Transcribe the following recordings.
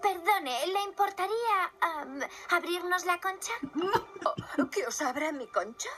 Perdone, ¿le importaría abrirnos la concha? ¿Qué os abra mi concha?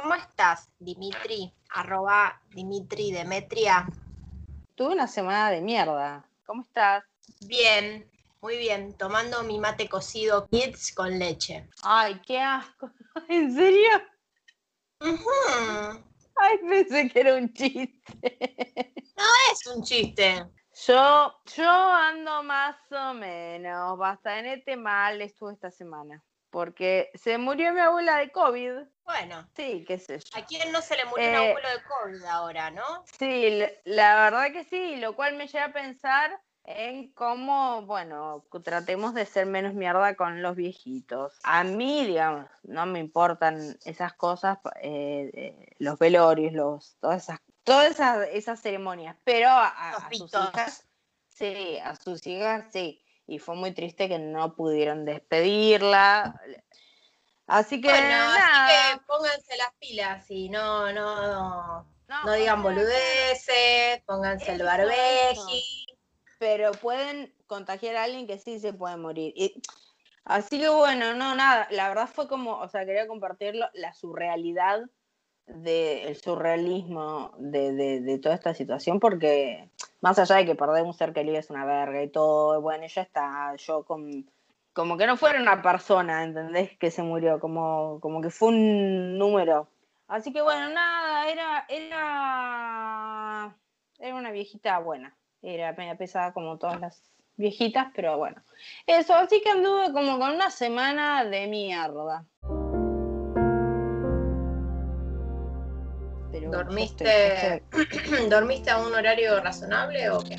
¿Cómo estás, Dimitri? Arroba Dimitri Demetria. Tuve una semana de mierda. ¿Cómo estás? Bien, muy bien, tomando mi mate cocido kids con leche. Ay, qué asco. ¿En serio? Ay, pensé que era un chiste. Es un chiste. Yo, yo ando más o menos. Bastante mal estuve esta semana. Porque se murió mi abuela de COVID. Bueno, Sí, qué sé yo. ¿a quién no se le murió un Eh, abuelo de COVID ahora, no? Sí, la verdad que sí, lo cual me lleva a pensar en cómo, bueno, tratemos de ser menos mierda con los viejitos. A mí, digamos, no me importan esas cosas, eh, eh, los velorios, los, todas esas, todas esas, esas ceremonias, pero a, sus hijas, sí, a sus hijas, sí. Y fue muy triste que no pudieron despedirla. Así que Bueno, nada. así que pónganse las pilas y no, no, no, no, no digan boludeces, pónganse el barbeji. pero pueden contagiar a alguien que sí se puede morir. Y- así que bueno, no, nada, la verdad fue como, o sea, quería compartirlo, la surrealidad del surrealismo de, de- de toda esta situación, porque más allá de que perder un ser querido es una verga y todo, bueno, ya está, yo con, como que no fuera una persona, ¿entendés? Que se murió, como, como que fue un número. Así que bueno, nada, era, era, era una viejita buena. Era media pesada como todas las viejitas, pero bueno. Eso, así que anduve como con una semana de mierda. Pero estoy- ¿Dormiste, estoy- ¿Dormiste a un horario razonable o qué?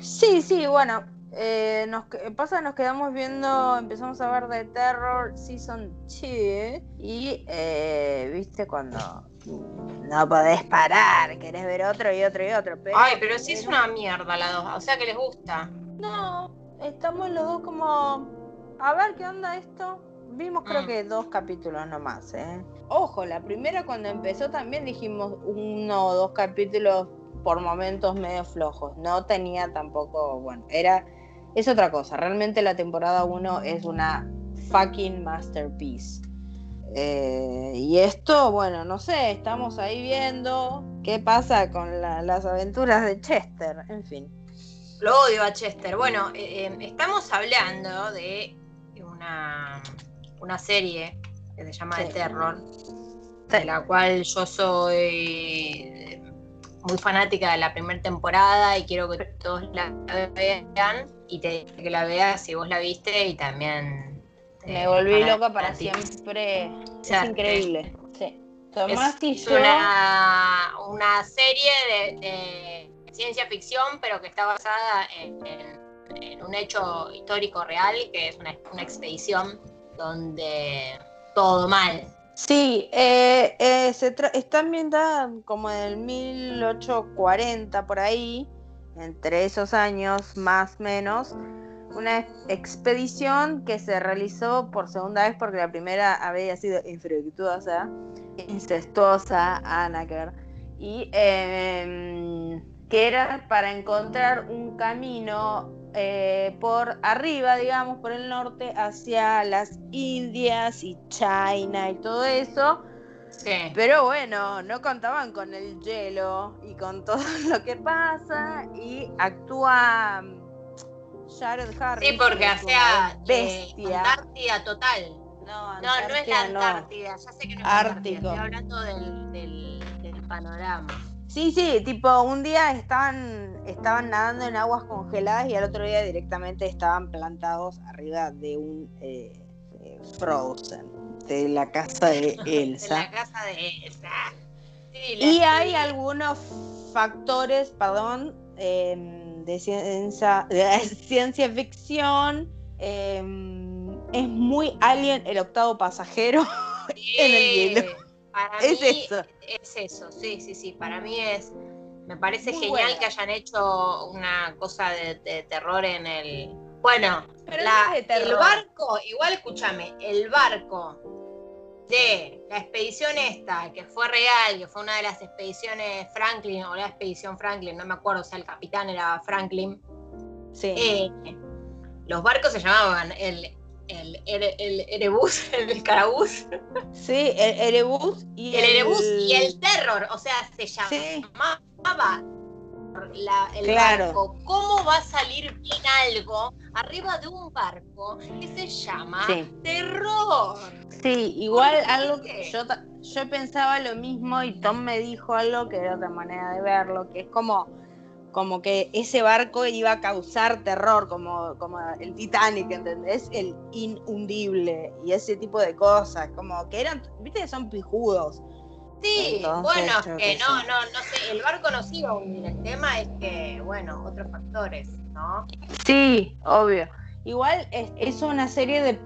Sí, sí, bueno. eh, nos pasa nos quedamos viendo, empezamos a ver The Terror Season 2 y eh, viste cuando no podés parar, querés ver otro y otro y otro. Pero, Ay, pero sí es una mierda la dos, o sea que les gusta. No, estamos los dos como. A ver qué onda esto. Vimos creo Mm. que dos capítulos nomás, ¿eh? Ojo, la primera cuando empezó también dijimos uno o dos capítulos por momentos medio flojos. No tenía tampoco, bueno, era. Es otra cosa. Realmente la temporada 1 es una fucking masterpiece. Eh, y esto, bueno, no sé, estamos ahí viendo qué pasa con la- las aventuras de Chester, en fin. Lo odio a Chester. Bueno, eh, eh, estamos hablando de una, una serie que se llama The Sí. Terror, de la cual yo soy eh, muy fanática de la primera temporada y quiero que todos la vean y te que la veas si vos la viste y también Me volví para- loca para siempre. Es increíble. Sí. Es Tomás y yo. una, una serie de, de ciencia ficción, pero que está basada en, en- en un hecho histórico real, que es una, una expedición donde todo mal. Sí, eh, eh, se está ambientada como en el 1840 por ahí, entre esos años más o menos, una ex- expedición que se realizó por segunda vez porque la primera había sido infructuosa, incestuosa, Anaker, y em, que era para encontrar un camino eh, por arriba, digamos, por el norte, hacia las Indias y China y todo eso. Sí. Pero bueno, no contaban con el hielo y con todo lo que pasa y actúa mm, Jared Harris. Sí, porque sea, eh, bestia. Antártida total. No, No, no es la Antártida no. Ya sé que no es la Antártida, Ártico. estoy hablando del, del- del panorama. Sí, sí, tipo un día estaban, estaban nadando en aguas congeladas y al otro día directamente estaban plantados arriba de un eh, eh, Frozen, de la casa de Elsa. De la casa de Elsa. Sí, la Y hay algunos factores, perdón, em, de, ciencia, de ciencia ficción. em, es muy alien el octavo pasajero en el hielo. Para Es mí eso. es eso, sí, sí, sí. Para mí es. Me parece Muy genial buena. que hayan hecho una cosa de, de terror en el. Bueno, la- no el barco, igual escúchame, el barco de la expedición esta, que fue real, que fue una de las expediciones Franklin, o la expedición Franklin, no me acuerdo, o sea, el capitán era Franklin. Sí. Eh, los barcos se llamaban el, el, el Erebus, el Carabús, Sí, el Erebus y el Erebus y el Terror, o sea, se Sí. llamaba la- el Claro. barco. ¿Cómo va a salir bien algo arriba de un barco que se llama Sí. Terror? Sí, igual ¿Por algo que yo, yo pensaba lo mismo y Tom me dijo algo que era otra manera de verlo, que es como, como que ese barco iba a causar terror, como, como el Titanic, ¿entendés? El inhundible y ese tipo de cosas, como que eran, viste que son pijudos. Sí, Entonces, bueno, yo que no, no, no sé, el barco no se iba a hundir. El tema es que, bueno, otros factores, ¿no? Sí, obvio. Igual es, es una serie de,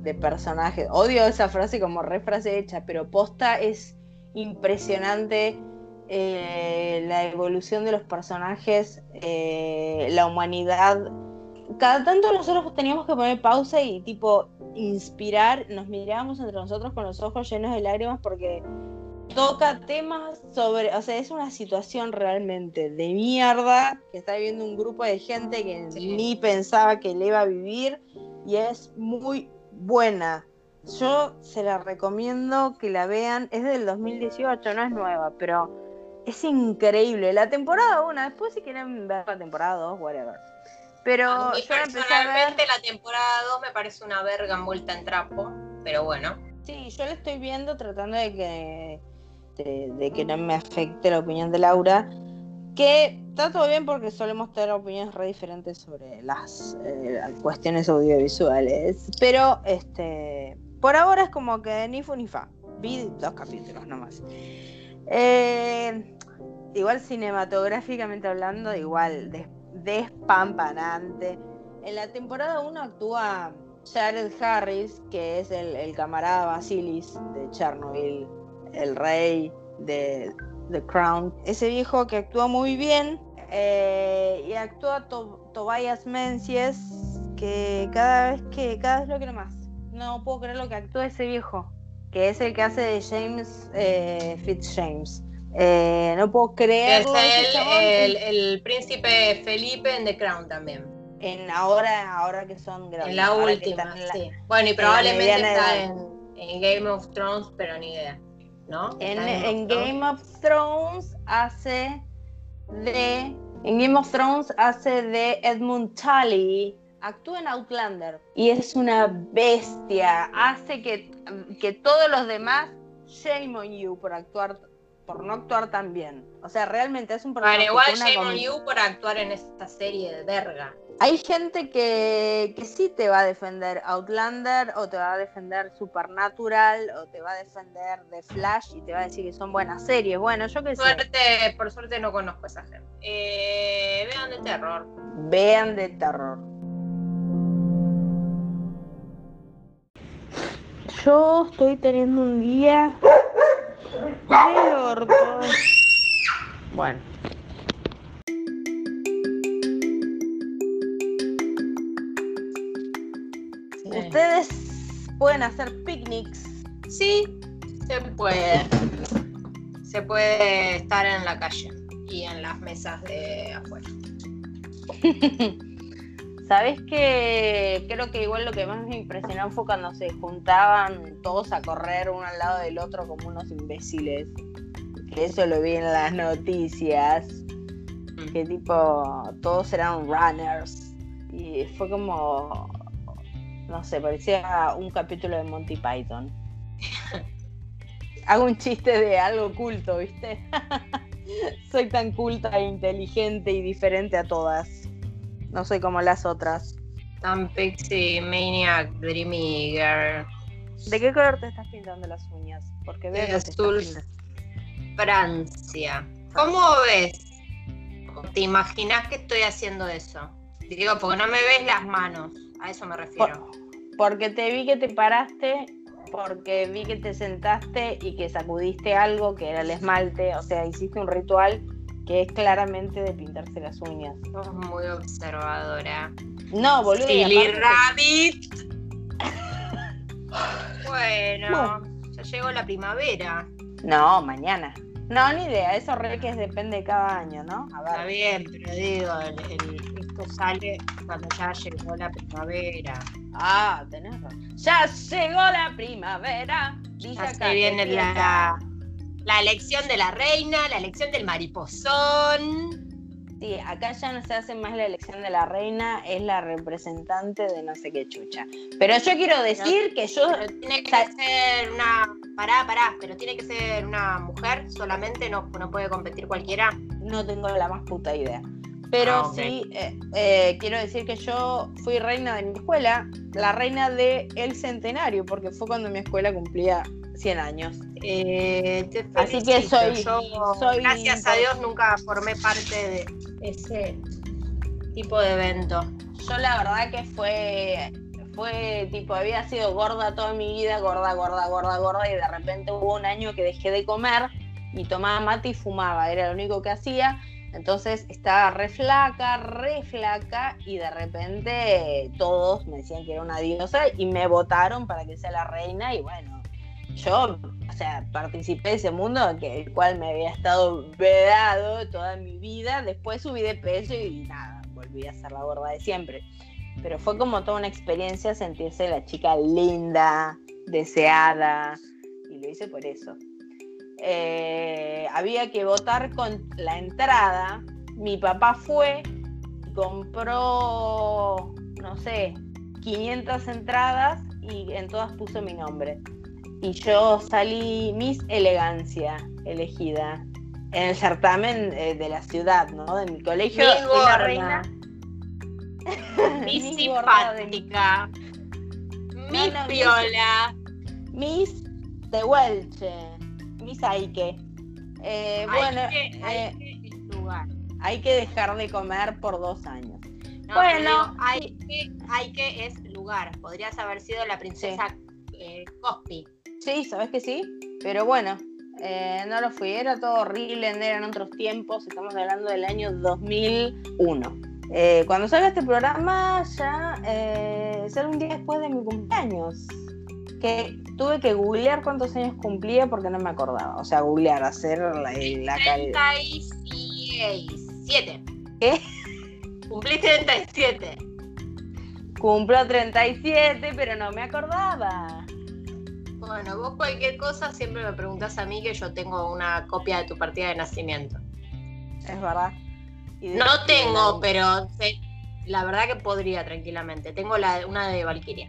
de personajes. Odio esa frase como re frase hecha, pero posta es impresionante eh, la evolución de los personajes, eh, la humanidad. Cada tanto nosotros teníamos que poner pausa y tipo inspirar, nos mirábamos entre nosotros con los ojos llenos de lágrimas porque toca temas sobre, o sea, es una situación realmente de mierda que está viviendo un grupo de gente que Sí. ni pensaba que le iba a vivir y es muy buena. Yo se la recomiendo que la vean, es del 2018, no es nueva, pero es increíble. La temporada 1, después si quieren ver la temporada 2, whatever. Pero A mí yo a ver. personalmente la temporada 2 me parece una verga envuelta en trapo, pero bueno. Sí, yo la estoy viendo tratando de que, de, de que no me afecte la opinión de Laura. Que está todo bien porque solemos tener opiniones re diferentes sobre las eh, cuestiones audiovisuales. Pero este por ahora es como que ni fu ni fa. Vi dos capítulos nomás. Eh, igual cinematográficamente hablando, igual des- despampanante. En la temporada 1 actúa Jared Harris, que es el, camarada Basilis de Chernobyl, el rey de The Crown. Ese viejo que actúa muy bien. eh, y actúa To- Tobias Menzies, que cada vez que cada vez lo quiero más. No puedo creer lo que actúa ese viejo, que es el que hace de James eh, Fitzjames. Eh, no puedo Es creerlo. ese el, chabón. el, el príncipe Felipe en The Crown también. En ahora, ahora que son grandes. En la última, en la- sí. Bueno, y probablemente mediana está en, en Game of Thrones, pero ni idea. ¿No? En, en Game of Thrones hace de. En Game of Thrones hace de Edmund Tully. Actúa en Outlander. Y es una bestia. Hace que, que todos los demás. Shame on you por actuar. Por no actuar tan bien. O sea, realmente es un Bueno, personaje. igual con una shame on com- you por actuar en esta serie de verga. Hay gente que, que sí te va a defender Outlander o te va a defender Supernatural o te va a defender The Flash y te va a decir que son buenas series. Bueno, yo qué sé. Suerte, por suerte no conozco a esa gente. Eh, vean de terror. Vean de terror. Yo estoy teniendo un día del orto. Bueno. Ustedes pueden hacer picnics. Sí, se puede. Se puede estar en la calle y en las mesas de afuera. ¿Sabes que Creo que igual lo que más me impresionó fue cuando se juntaban todos a correr uno al lado del otro como unos imbéciles. Que eso lo vi en las noticias. Que tipo, todos eran runners. Y fue como. No sé, parecía un capítulo de Monty Python. Hago un chiste de algo oculto, ¿viste? soy tan culta e inteligente y diferente a todas. No soy como las otras. Tan pixie, maniac, dreamy girl. ¿De qué color te estás pintando las uñas? Porque veo que azul. Francia. ¿Cómo ves? ¿Te imaginas que estoy haciendo eso? Digo, porque no me ves las manos. A eso me refiero. Porque te vi que te paraste, porque vi que te sentaste y que sacudiste algo que era el esmalte, o sea, hiciste un ritual que es claramente de pintarse las uñas. Sos muy observadora. No, boludo. Silly Rabbit. bueno, ya llegó la primavera. No, mañana. No, ni idea, eso re que depende de cada año, ¿no? A Está ver. bien, pero digo, el- el- esto sale cuando ya llegó la primavera. Ah, tenés razón. Ya llegó la primavera. Dice acá viene la, la elección de la reina, la elección del mariposón. Sí, acá ya no se hace más la elección de la reina, es la representante de no sé qué chucha. Pero yo quiero decir que yo Pero tiene que ser una. Pará, pará, pero tiene que ser una mujer solamente, no, no puede competir cualquiera. no tengo la más puta idea. Pero Ah, sí, eh, eh, quiero decir que yo fui reina de mi escuela, la reina del el centenario, porque fue cuando mi escuela cumplía 100 años. Eh, te Así que soy- Yo, soy gracias a Dios, nunca formé parte de ese tipo de evento. Yo la verdad que fue, fue tipo, había sido gorda toda mi vida, gorda, gorda, gorda, gorda, y de repente hubo un año que dejé de comer y tomaba mate y fumaba, era lo único que hacía. Entonces estaba re flaca, re flaca, y de repente todos me decían que era una diosa y me votaron para que sea la reina, y bueno, yo, o sea, participé de ese mundo que el cual me había estado vedado toda mi vida. Después subí de peso y nada, volví a ser la gorda de siempre. Pero fue como toda una experiencia sentirse la chica linda, deseada, y lo hice por eso. Eh, había que votar con la entrada. Mi papá fue, compró, no sé, 500 entradas y en todas puso mi nombre. Y yo salí Miss Elegancia elegida en el certamen eh, de la ciudad, ¿no? De mi colegio. Miss gorda. reina. Mi Miss de- simpática. Mi No, no, piola. Miss Tehuelche, Miss Aike. Eh, bueno, hay que, hay eh, que es lugar. hay que dejar de comer por dos años. No, Bueno. hay que, hay que es lugar. Podrías haber sido la princesa eh, Cospi. Sí, sabes que sí, pero bueno, eh, no lo fui, era todo horrible, eran otros tiempos, estamos hablando del año 2001. Eh, cuando salga este programa ya eh, será un día después de mi cumpleaños, que tuve que googlear cuántos años cumplía porque no me acordaba, o sea, googlear, hacer la, la cal- 37. ¿Qué? Cumplí 37. Cumplo 37, pero no me acordaba. Bueno, vos cualquier cosa siempre me preguntas a mí que yo tengo una copia de tu partida de nacimiento. Es verdad. Y No tengo, pero sé- la verdad que podría tranquilamente. Tengo la, una de Valkyria.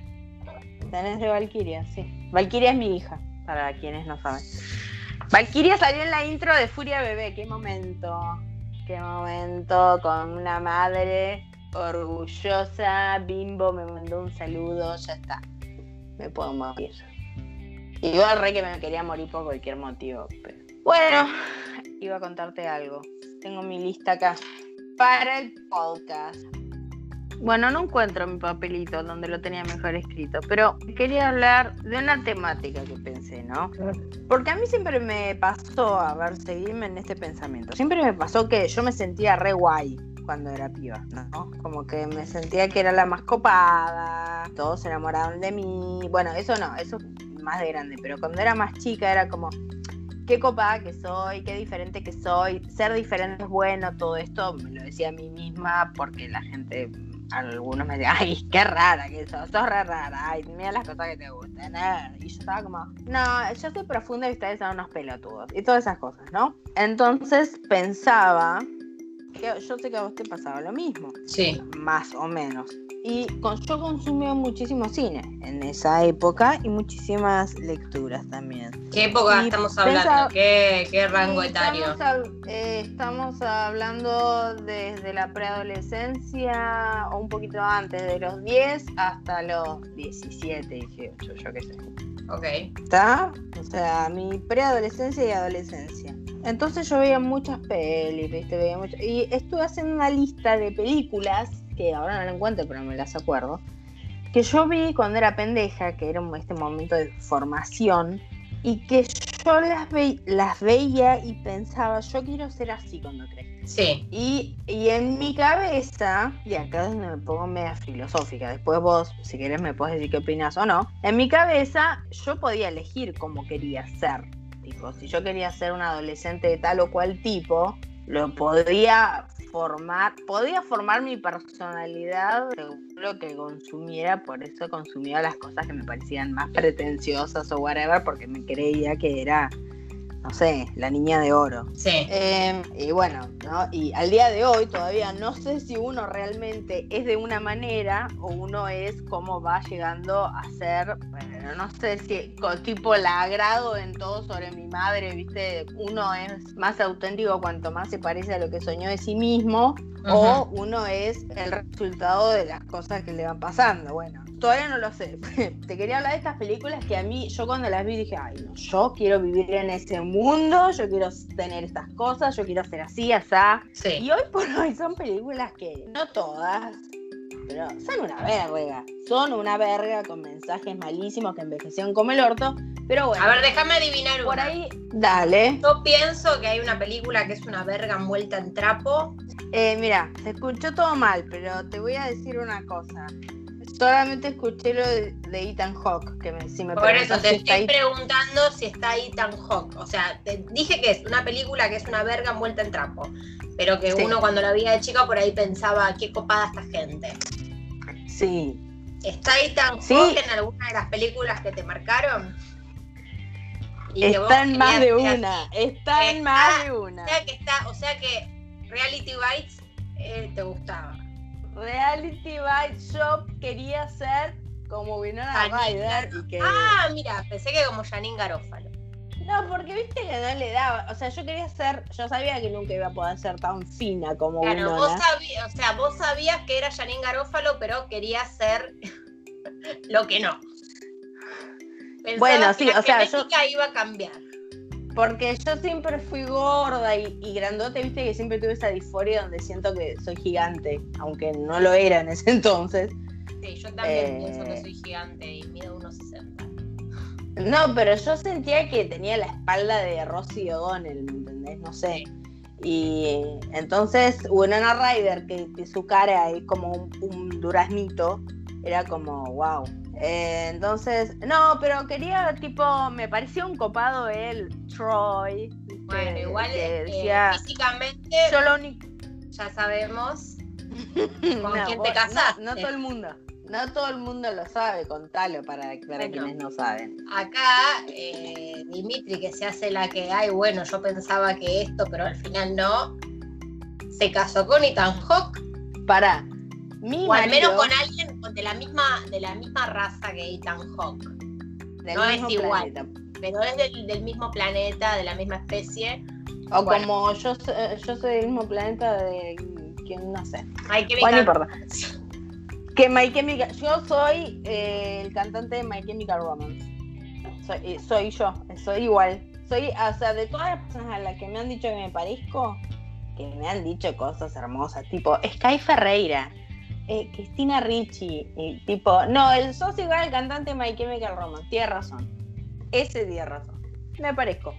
Tenés de Valkyria, sí. Valkyria es mi hija, para quienes no saben. Valkyria salió en la intro de Furia Bebé, qué momento. Qué momento con una madre orgullosa. Bimbo me mandó un saludo, ya está. Me puedo morir. Igual re que me quería morir por cualquier motivo. Bueno, iba a contarte algo. Tengo mi lista acá para el podcast. Bueno, no encuentro mi papelito donde lo tenía mejor escrito, pero quería hablar de una temática que pensé, ¿no? Porque a mí siempre me pasó, a ver, seguirme en este pensamiento, siempre me pasó que yo me sentía re guay cuando era piba, ¿no? Como que me sentía que era la más copada, todos se enamoraban de mí, bueno, eso no, eso más de grande, pero cuando era más chica era como, qué copada que soy, qué diferente que soy, ser diferente es bueno, todo esto me lo decía a mí misma porque la gente, algunos me decían, ay, qué rara que sos, sos re rara, ay, mira las cosas que te gustan, eh". y yo estaba como, no, yo soy profunda y ustedes son unos pelotudos, y todas esas cosas, ¿no? Entonces pensaba que yo sé que a vos te pasaba lo mismo, Sí. más o menos. Y con, yo consumía muchísimo cine en esa época y muchísimas lecturas también. ¿Qué época Y estamos hablando? pensaba- ¿Qué, qué rango etario? Estamos, eh, estamos hablando desde la preadolescencia o un poquito antes, de los 10 hasta los 17, 18, yo qué sé. Ok. ¿Está? O sea, mi preadolescencia y adolescencia. Entonces yo veía muchas pelis, ¿viste? Veía mucho- Y estuve haciendo una lista de películas, que ahora no la encuentro, pero me las acuerdo, que yo vi cuando era pendeja, que era este momento de formación, y que yo las, ve- las veía y pensaba, yo quiero ser así cuando crezca. Sí. Y, y en mi cabeza, y acá es donde me pongo media filosófica, después vos, si querés, me podés decir qué opinas o no. En mi cabeza, yo podía elegir cómo quería ser. Si yo quería ser un adolescente de tal o cual tipo, lo podía formar, podía formar mi personalidad lo que consumiera, por eso consumía las cosas que me parecían más pretenciosas o whatever, porque me creía que era, no sé, la niña de oro. Sí. Eh, y bueno, ¿no? Y al día de hoy todavía no sé si uno realmente es de una manera o uno es como va llegando a ser, bueno, no sé si tipo la agrado en todo sobre mi madre, ¿viste? Uno es más auténtico cuanto más se parece a lo que soñó de sí mismo o uno es el resultado de las cosas que le van pasando. Bueno, todavía no lo sé. Te quería hablar de estas películas que a mí, yo cuando las vi dije, ay, no, yo quiero vivir en ese mundo, yo quiero tener estas cosas, yo quiero ser así, asá. Sí. Y hoy por hoy son películas que, no todas, pero son una verga. Son una verga con mensajes malísimos que envejecieron como el orto. Pero bueno, A ver, déjame adivinar por una. ahí, dale. Yo pienso que hay una película que es una verga envuelta en trapo. Eh, mira, se escuchó todo mal, pero te voy a decir una cosa. Solamente escuché lo de, de Ethan Hawke, que me, si me Por eso te si estoy ahí. preguntando si está Ethan Hawke. O sea, te dije que es una película que es una verga envuelta en trapo. Pero que Sí. uno cuando la veía de chica por ahí pensaba, qué copada esta gente. Sí. ¿Está Ethan Sí. Hawke en alguna de las películas que te marcaron? Y Está en más de una. así. Está en más de una. O sea que está, o sea que Reality Bites eh, te gustaba. Reality Bites Shop quería ser como Winona Ryder y que. Ah, mira, pensé que como Janine Garófalo. No, porque viste que no le daba. O sea, yo quería ser. Yo sabía que nunca iba a poder ser tan fina como Claro, vos Winona. sabías, o sea, vos sabías que era Janine Garófalo, pero querías ser lo que no. Pensabas Bueno, que sí, la o sea, yo- iba a cambiar. Porque yo siempre fui gorda y, y grandote, viste que siempre tuve esa disforia donde siento que soy gigante, aunque no lo era en ese entonces. Sí, yo también Eh. pienso que soy gigante y mido 1,60. No, pero yo sentía que tenía la espalda de Rosie O'Donnell, ¿me entendés? No sé. Y entonces Winona Ryder, que, que su cara es como un, un duraznito, era como, wow. Eh, entonces, no, pero quería, tipo, me parecía un copado él, Troy. Bueno, igual que eh, decía, físicamente yo lo único... ya sabemos con No, quién vos- te casaste. No, no todo el mundo. No todo el mundo lo sabe, contalo para, para Bueno. quienes no saben. Acá eh, Dimitri que se hace la que, ay, bueno, yo pensaba que esto, pero al final no, se casó con Ethan Hawke, Para. Mi o al menos marido- con alguien de la misma, de la misma raza que Ethan Hawke, no es igual. planeta. pero es del, del mismo planeta, de la misma especie. O Bueno. como yo, so- yo soy del mismo planeta de quien no sé. Ay, qué Bueno, importa. Que My Chemical, yo soy eh, el cantante de My Chemical Romance. Soy, eh, soy yo, soy igual. Soy, o sea, de todas las personas a las que me han dicho que me parezco, que me han dicho cosas hermosas, tipo Sky Ferreira, eh, Cristina Ricci, y tipo, no, el sos igual al cantante My Chemical Romance, tiene razón. Ese tiene razón. Me parezco.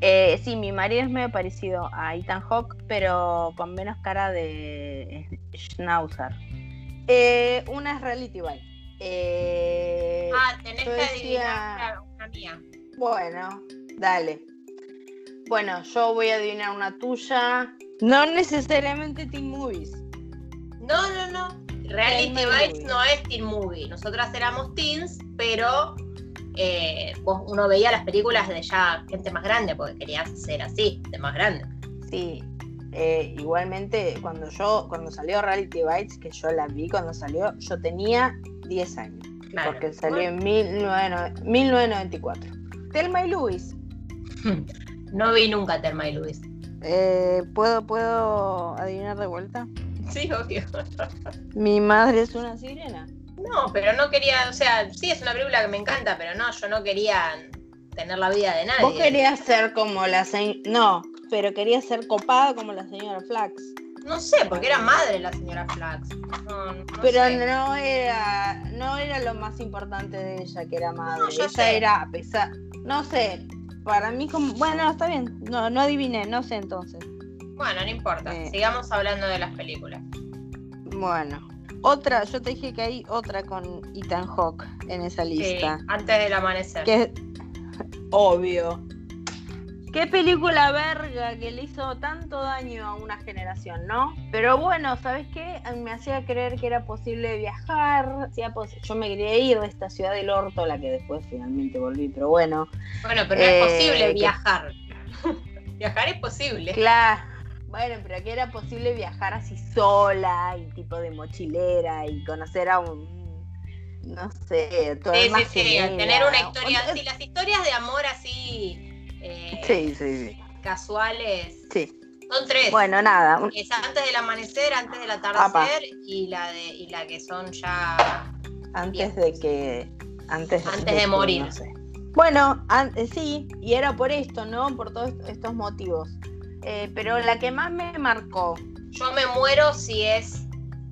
Eh, sí, mi marido es medio parecido a Ethan Hawke, pero con menos cara de Schnauzer. Eh, una es Reality. Eh, Ah, tenés que decía- adivinar una, una mía. bueno, dale. Bueno, yo voy a adivinar una tuya. No necesariamente Teen Movies. No, no, no. Reality Bites no es teen movie. Nosotras éramos teens, pero eh, vos- uno veía las películas de ya gente más grande, porque querías ser así, de más grande. Sí. Eh, igualmente, cuando yo, cuando salió Reality Bites, que yo la vi cuando salió, yo tenía 10 años. Claro. Porque salió en 19 1994. Telma y Luis. No vi nunca Terma y Luis. Eh, ¿puedo, ¿Puedo adivinar de vuelta? Sí, obvio. Mi madre es una sirena. No, pero no quería, o sea, sí es una película que me encanta, pero no, yo no quería tener la vida de nadie. Vos querías ser como la señora. No, pero querías ser copada como la señora Flax. No sé, porque era madre la señora Flax. No, no Pero sé. no era, no era lo más importante de ella que era madre. No, yo ella sé. era a pesar, no sé, para mí como, bueno, está bien, no, no adiviné, no sé entonces. Bueno, no importa. Eh. Sigamos hablando de las películas. Bueno, otra, yo te dije que hay otra con Ethan Hawke en esa Sí, lista. antes del amanecer. Que es obvio. Qué película verga que le hizo tanto daño a una generación, ¿no? Pero bueno, ¿sabes qué? Me hacía creer que era posible viajar. pos- Yo me quería ir de esta ciudad del orto, a la que después finalmente volví, pero bueno. Bueno, pero no Eh, es posible que- viajar. viajar es posible. Claro. Bueno, pero que era posible viajar así sola y tipo de mochilera y conocer a un. No sé, todo Sí, sí, sí, tener una historia O- así, las historias de amor así eh, Sí, sí, sí. casuales Sí. son tres. Bueno, nada. Es antes del amanecer, antes del atardecer y la de y la que son ya Antes de que. Antes, Antes de morir. no sé. Bueno, an- eh, sí, y era por esto, ¿no? Por todos est- estos motivos. Eh, pero la que más me marcó. yo me muero si es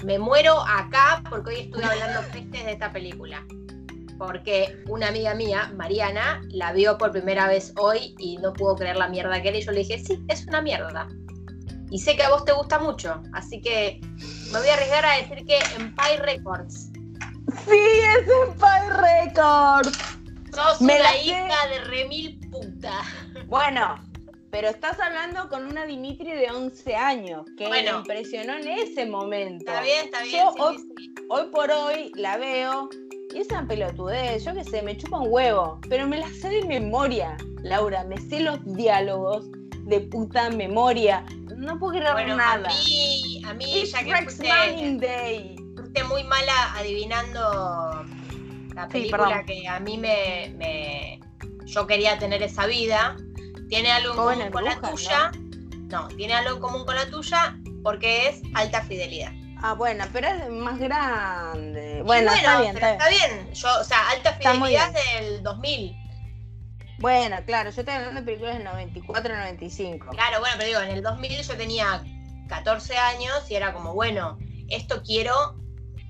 me muero acá porque hoy estuve hablando pestes de esta película. Porque una amiga mía, Mariana, la vio por primera vez hoy y no pudo creer la mierda que era. Y yo le dije, sí, es una mierda. Y sé que a vos te gusta mucho. Así que me voy a arriesgar a decir que Empire Records. ¡Sí, es Empire Records! Sos Me una la sé. hija de remil puta. Bueno, pero estás hablando con una Dimitri de 11 años, que Bueno. me impresionó en ese momento. Está bien, está bien. Yo sí, hoy- sí, sí. Hoy por hoy la veo y es una pelotudez, yo qué sé, me chupa un huevo, pero me la sé de memoria, Laura, me sé los diálogos de puta memoria. No puedo creer Bueno, a nada. mí, a mí It's ya que fuiste, Manning Day. fuiste muy mala adivinando la película que a mí me, me- Yo quería tener esa vida. Tiene algo en común en con la tuya. ¿no? tiene algo en común con la tuya porque es alta fidelidad. Ah, bueno, pero es más grande. Bueno, está bien, pero está bien. bien. Yo, o sea, alta fidelidad del 2000. Bueno, claro, yo estoy hablando de películas del 94, 95. Claro, bueno, pero digo, en el 2000 yo tenía 14 años y era como, bueno, esto quiero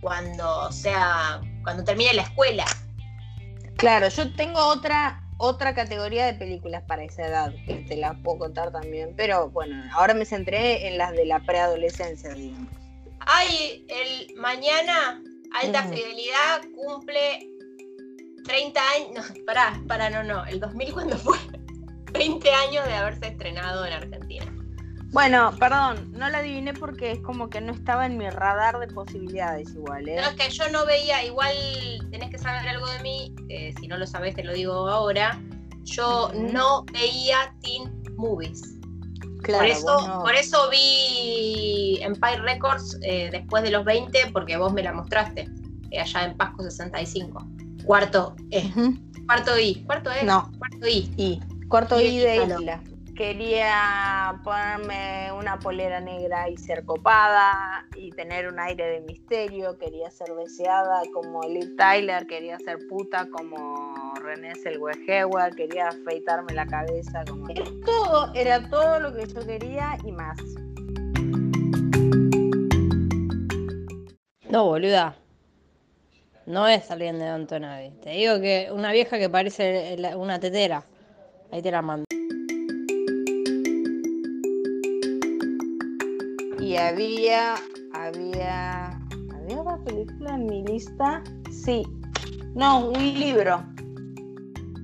cuando sea, cuando termine la escuela. Claro, yo tengo otra otra categoría de películas para esa edad, que te las puedo contar también, pero bueno, ahora me centré en las de la preadolescencia, digamos. Ay, el mañana Alta Ujú. Fidelidad cumple 30 años. No, pará, pará, no, no. El 2000 cuando fue 20 años de haberse estrenado en Argentina. Bueno, perdón, no la adiviné porque es como que no estaba en mi radar de posibilidades igual, ¿eh? No, es que yo no veía, igual tenés que saber algo de mí, eh, si no lo sabés te lo digo ahora. Yo no veía teen movies. Claro, por, eso, no. por eso vi Empire Records eh, después de los 20, porque vos me la mostraste, eh, allá en Pasco 65. Cuarto E. Cuarto I. Cuarto E. No, Cuarto I. y cuarto Y I de isla. Quería ponerme una polera negra y ser copada y tener un aire de misterio. Quería ser deseada como Liv Tyler. Quería ser puta como René Zellweger. Quería afeitarme la cabeza como. Era todo, era todo lo que yo quería y más. No, boluda. No es alguien de Antonavi. Te digo que una vieja que parece una tetera. Ahí te la mando. Y había, había, había otra película en mi lista. Sí, no, un libro.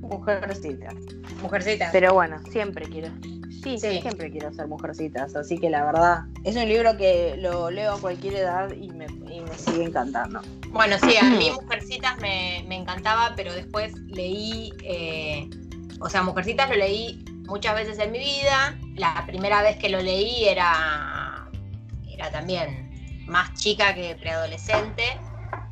Mujercitas. Mujercita. Pero bueno, siempre quiero. Sí, Sí. siempre quiero ser mujercitas. Así que la verdad, es un libro que lo leo a cualquier edad y me, y me sigue encantando. Bueno, sí, a mí Mujercitas me, me encantaba, pero después leí, eh, o sea, Mujercitas lo leí muchas veces en mi vida, la primera vez que lo leí era, era también más chica que preadolescente.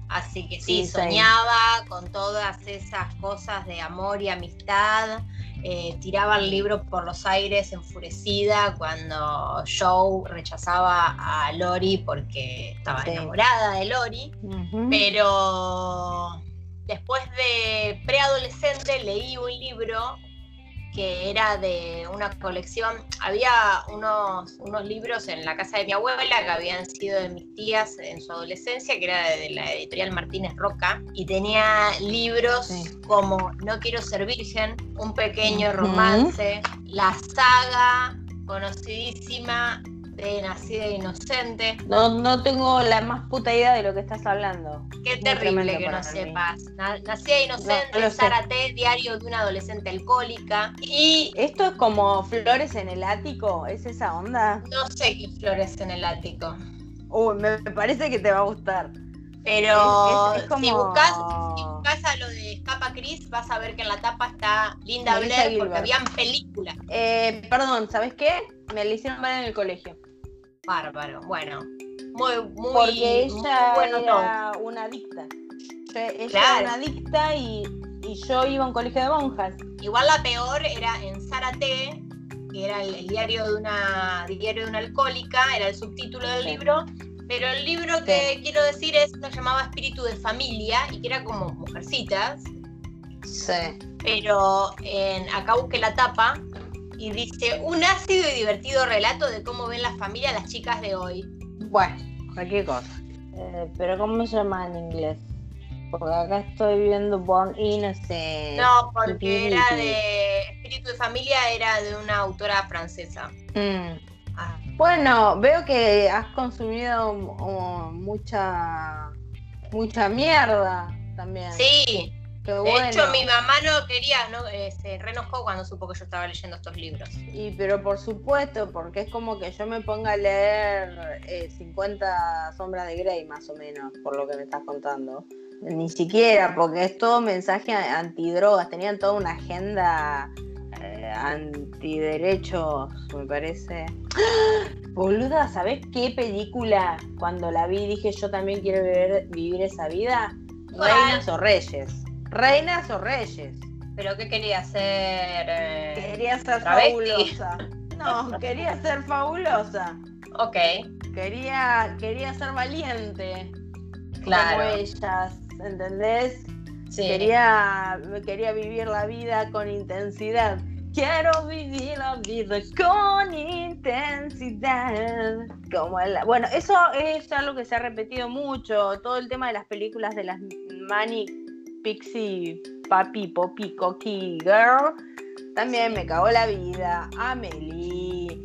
Así que sí, soñaba con todas esas cosas de amor y amistad. eh, tiraba el libro por los aires enfurecida cuando Joe rechazaba a Lori porque estaba Sí. enamorada de Lori. Pero después de preadolescente leí un libro que era de una colección. Había unos, unos libros en la casa de mi abuela que habían sido de mis tías en su adolescencia, que era de la editorial Martínez Roca, y tenía libros Sí. como No quiero ser virgen, Un pequeño romance, la saga conocidísima de Nacida Inocente. No, no tengo la más puta idea de lo que estás hablando. Qué terrible que no mí. sepas. Na- Nacida inocente, No, T, diario de una adolescente alcohólica. Y ¿Esto es como flores en el ático? ¿Es esa onda? no sé qué flores en el ático. Uy, me parece que te va a gustar. Pero Es- es- es como- si buscas si buscas a lo de Escapa Cris, vas a ver que en la tapa está Linda Melissa Blair porque habían películas. Eh, perdón, ¿sabes qué? Me la hicieron ver en el colegio. Bárbaro. Bueno, muy, muy, Porque muy ella bueno era una adicta. Yo- ella Claro. era una adicta y, y yo iba a un colegio de monjas. Igual la peor era en Zárate, que era el, el diario de una diario de una alcohólica, era el subtítulo del Sí. libro. Pero el libro que quiero decir es lo llamaba Espíritu de Familia y que era como mujercitas. Sí. Pero en, acá busqué la tapa y dice un ácido y divertido relato de cómo ven la familia las chicas de hoy. Bueno, cualquier cosa. Eh, pero ¿cómo se llama en inglés? Porque acá estoy viendo Born Innocent. No, porque era de Espíritu de Familia, era de una autora francesa. Mm. Ah, Bueno, veo que has consumido oh, mucha mucha mierda también. Sí, De bueno. hecho, mi mamá no quería, no, eh, se reenojó cuando supo que yo estaba leyendo estos libros. Y pero por supuesto, porque es como que yo me ponga a leer eh, 50 sombras de Grey más o menos, por lo que me estás contando. Ni siquiera, porque es todo mensaje antidrogas, tenían toda una agenda eh, antiderechos, me parece. Boluda, ¿sabés qué película cuando la vi dije yo también quiero vivir, vivir esa vida? Reinas o Reyes. Reinas o Reyes. ¿Pero qué quería hacer? eh? Quería ser Travesti. fabulosa. No, quería ser fabulosa. Ok, Quería, quería ser valiente. claro. Como ellas, ¿entendés? Sí. Quería, quería vivir la vida con intensidad. Quiero vivir la vida con intensidad. Como el- bueno, eso es algo que se ha repetido mucho. Todo el tema de las películas de las Manic Pixie Papi Poppy Cocky Girl. También me cagó la vida. Amelie.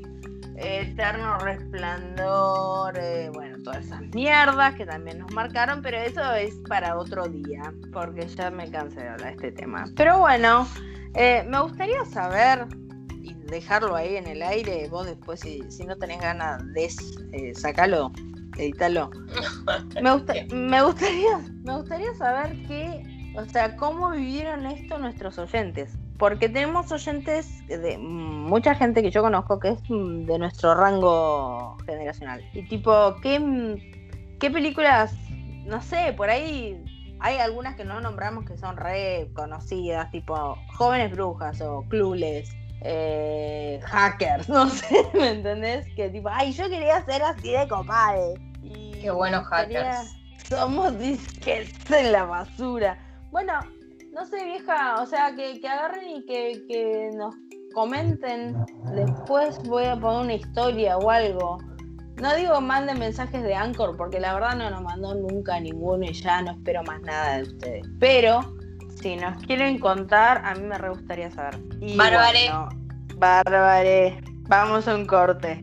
Eterno Resplandor, eh, bueno, todas esas mierdas que también nos marcaron, pero eso es para otro día, porque ya me cansé de hablar de este tema. Pero bueno, eh, me gustaría saber y dejarlo ahí en el aire, vos después si, si no tenés ganas de eh, sacalo, editalo. Me, gusta- me gustaría, me gustaría saber qué, o sea, cómo vivieron esto nuestros oyentes. Porque tenemos oyentes de mucha gente que yo conozco que es de nuestro rango generacional. Y tipo, ¿qué, qué películas? No sé, por ahí hay algunas que no nombramos que son re conocidas, tipo Jóvenes Brujas o Clueless. eh, hackers, no sé, ¿me entendés? Que tipo, ay, yo quería ser así de compadre. Y Qué buenos quería- hackers. somos disques en la basura. Bueno, no sé, vieja, o sea, que, que agarren y que, que nos comenten. Después voy a poner una historia o algo. No digo manden mensajes de Anchor, porque la verdad no nos mandó nunca ninguno y ya no espero más nada de ustedes. Pero si nos quieren contar, a mí me re gustaría saber. Y Bárbare. bueno, bárbare. Vamos a un corte.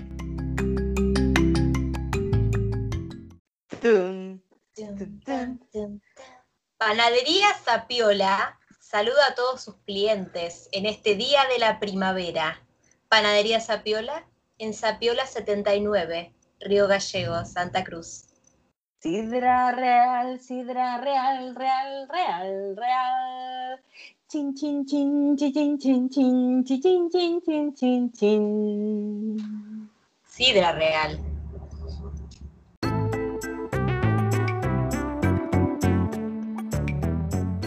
Panadería Zapiola saluda a todos sus clientes en este día de la primavera. Panadería Zapiola en Zapiola 79, Río Gallego, Santa Cruz. Sidra real, sidra real, real, real, real. Chin, chin, chin, chin, chin, chin, chin, chin, chin, chin, chin, chin. Sidra real.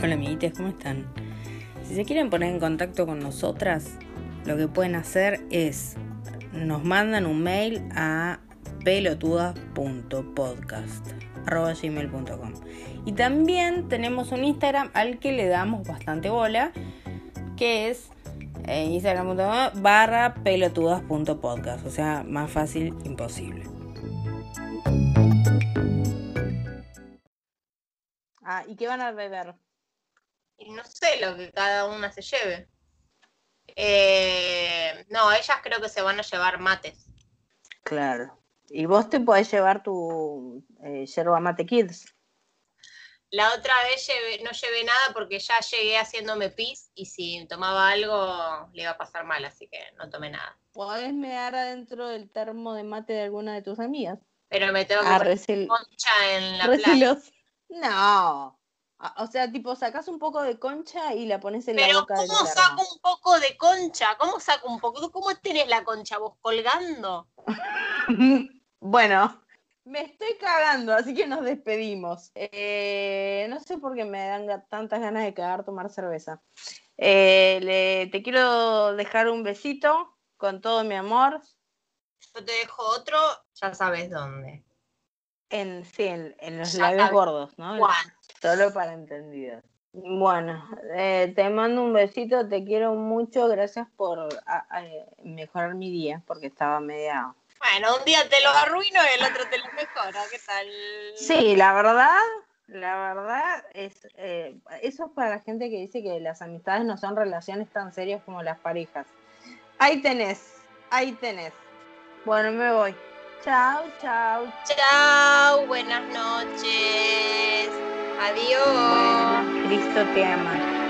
Hola amiguitos, ¿cómo están? Si se quieren poner en contacto con nosotras, lo que pueden hacer es nos mandan un mail a pelotudas.podcast.gmail.com Y también tenemos un Instagram al que le damos bastante bola, que es eh, instagram.com barra pelotudas.podcast. O sea, más fácil imposible. Ah, ¿y qué van a beber? Y no sé lo que cada una se lleve. Eh, no, ellas creo que se van a llevar mates. Claro. Y vos te podés llevar tu eh, yerba mate kids. La otra vez llevé- no llevé nada porque ya llegué haciéndome pis y si tomaba algo le iba a pasar mal, así que no tomé nada. Podés mear adentro del termo de mate de alguna de tus amigas. Pero me tengo que Ah, poner concha en la playa. No. Ah, O sea, tipo, sacás un poco de concha y la pones en la Pero boca del ¿cómo saco un poco de concha? ¿Cómo saco un poco? ¿Cómo tenés la concha vos colgando? bueno, me estoy cagando, así que nos despedimos. Eh, no sé por qué me dan tantas ganas de cagar tomar cerveza. Eh, le- te quiero dejar un besito con todo mi amor. Yo te dejo otro, ya sabes dónde. En, sí, en, en los Ya labios sabes gordos, ¿no? Juan. Solo para entendidos. Bueno, eh, te mando un besito, te quiero mucho, gracias por a- a- mejorar mi día, porque estaba media... Bueno, un día te lo arruino y el otro te lo mejoro. ¿Qué tal? Sí, la verdad, la verdad es, eh, eso es para la gente que dice que las amistades no son relaciones tan serias como las parejas. Ahí tenés, ahí tenés. Bueno, me voy. Chao, chao. Chao, buenas noches. Adiós. Cristo te ama.